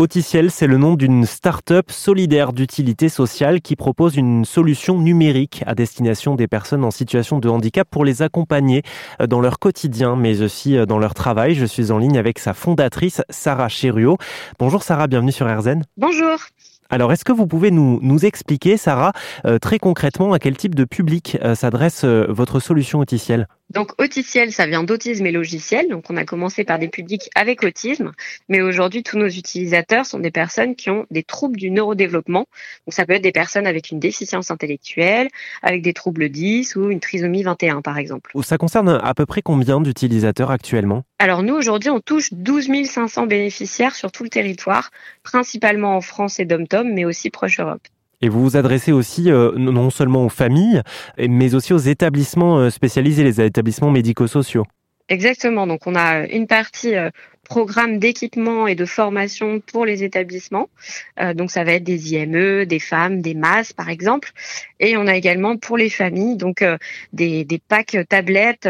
Auticiel, c'est le nom d'une start-up solidaire d'utilité sociale qui propose une solution numérique à destination des personnes en situation de handicap pour les accompagner euh, dans leur quotidien, mais aussi euh, dans leur travail. Je suis en ligne avec sa fondatrice, Sarah Chéruot. Bonjour Sarah, bienvenue sur RZN. Bonjour. Alors, est-ce que vous pouvez nous, nous expliquer, Sarah, euh, très concrètement à quel type de public s'adresse votre solution Auticiel donc auticiel, ça vient d'autisme et logiciel. Donc on a commencé par des publics avec autisme, mais aujourd'hui tous nos utilisateurs sont des personnes qui ont des troubles du neurodéveloppement. Donc ça peut être des personnes avec une déficience intellectuelle, avec des troubles 10 ou une trisomie 21 par exemple. Ça concerne à peu près combien d'utilisateurs actuellement? Alors nous aujourd'hui on touche 12 500 bénéficiaires sur tout le territoire, principalement en France et dom-tom, mais aussi proche Europe. Et vous vous adressez aussi euh, non seulement aux familles, mais aussi aux établissements euh, spécialisés, les établissements médico-sociaux. Exactement. Donc on a une partie euh, programme d'équipement et de formation pour les établissements. donc ça va être des IME, des femmes, des masses par exemple. Et on a également pour les familles donc des, des packs tablettes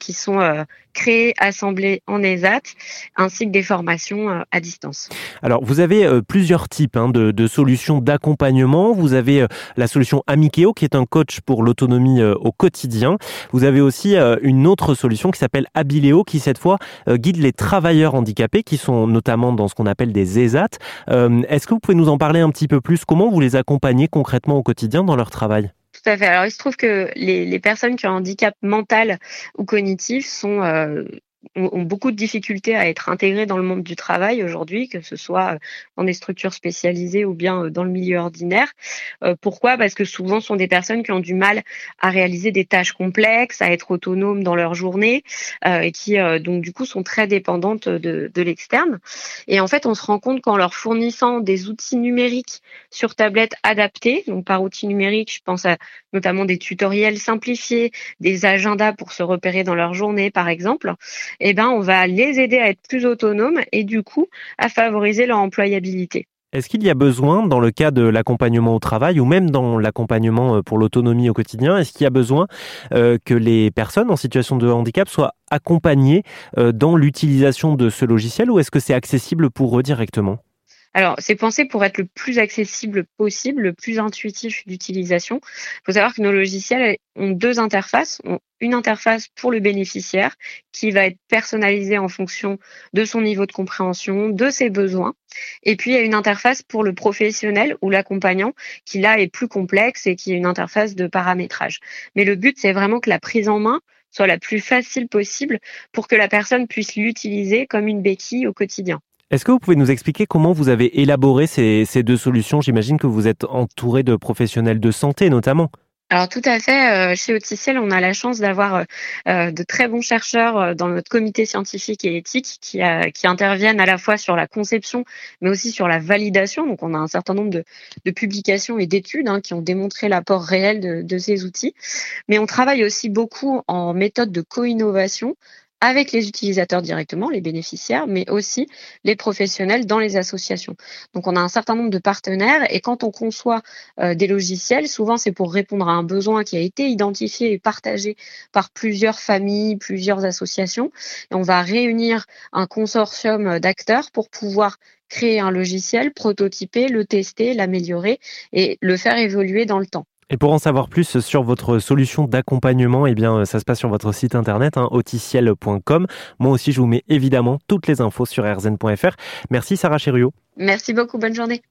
qui sont créés, assemblés en ESAT, ainsi que des formations euh, à distance. Alors, vous avez euh, plusieurs types hein, de, solutions d'accompagnement. Vous avez euh, la solution Amikeo, qui est un coach pour l'autonomie au quotidien. Vous avez aussi une autre solution qui s'appelle Abileo, qui cette fois guide les travailleurs handicapés, qui sont notamment dans ce qu'on appelle des ESAT. Est-ce que vous pouvez nous en parler un petit peu plus? Comment vous les accompagnez concrètement au quotidien dans leur travail? Tout à fait. Alors, il se trouve que les, les personnes qui ont un handicap mental ou cognitif sont euh, ont, beaucoup de difficultés à être intégrés dans le monde du travail aujourd'hui, que ce soit dans des structures spécialisées ou bien dans le milieu ordinaire. Euh, pourquoi? Parce que souvent, ce sont des personnes qui ont du mal à réaliser des tâches complexes, à être autonomes dans leur journée euh, et qui, euh, donc, du coup, sont très dépendantes de, de l'externe. Et en fait, on se rend compte qu'en leur fournissant des outils numériques sur tablette adaptés, donc par outils numériques, je pense à notamment des tutoriels simplifiés, des agendas pour se repérer dans leur journée, par exemple, eh ben, on va les aider à être plus autonomes et du coup à favoriser leur employabilité. Est-ce qu'il y a besoin, dans le cas de l'accompagnement au travail ou même dans l'accompagnement euh, pour l'autonomie au quotidien, est-ce qu'il y a besoin euh, que les personnes en situation de handicap soient accompagnées euh, dans l'utilisation de ce logiciel ou est-ce que c'est accessible pour eux directement? Alors, c'est pensé pour être le plus accessible possible, le plus intuitif d'utilisation. Il faut savoir que nos logiciels ont deux interfaces. Une interface pour le bénéficiaire qui va être personnalisée en fonction de son niveau de compréhension, de ses besoins. Et puis, il y a une interface pour le professionnel ou l'accompagnant qui, là, est plus complexe et qui est une interface de paramétrage. Mais le but, c'est vraiment que la prise en main soit la plus facile possible pour que la personne puisse l'utiliser comme une béquille au quotidien. Est-ce que vous pouvez nous expliquer comment vous avez élaboré ces, deux solutions? J'imagine que vous êtes entouré de professionnels de santé notamment. Alors tout à fait, euh, chez Auticiel, on a la chance d'avoir euh, euh, de très bons chercheurs dans notre comité scientifique et éthique qui, interviennent à la fois sur la conception, mais aussi sur la validation. Donc on a un certain nombre de, publications et d'études hein, qui ont démontré l'apport réel de, ces outils. Mais on travaille aussi beaucoup en méthode de co-innovation avec les utilisateurs directement, les bénéficiaires, mais aussi les professionnels dans les associations. Donc on a un certain nombre de partenaires et quand on conçoit euh, des logiciels, souvent c'est pour répondre à un besoin qui a été identifié et partagé par plusieurs familles, plusieurs associations. Et on va réunir un consortium d'acteurs pour pouvoir créer un logiciel, prototyper, le tester, l'améliorer et le faire évoluer dans le temps. Et pour en savoir plus sur votre solution d'accompagnement, eh bien, ça se passe sur votre site internet, hein, auticiel.com. Moi aussi, je vous mets évidemment toutes les infos sur rzn.fr. Merci Sarah Chéruot. Merci beaucoup, bonne journée.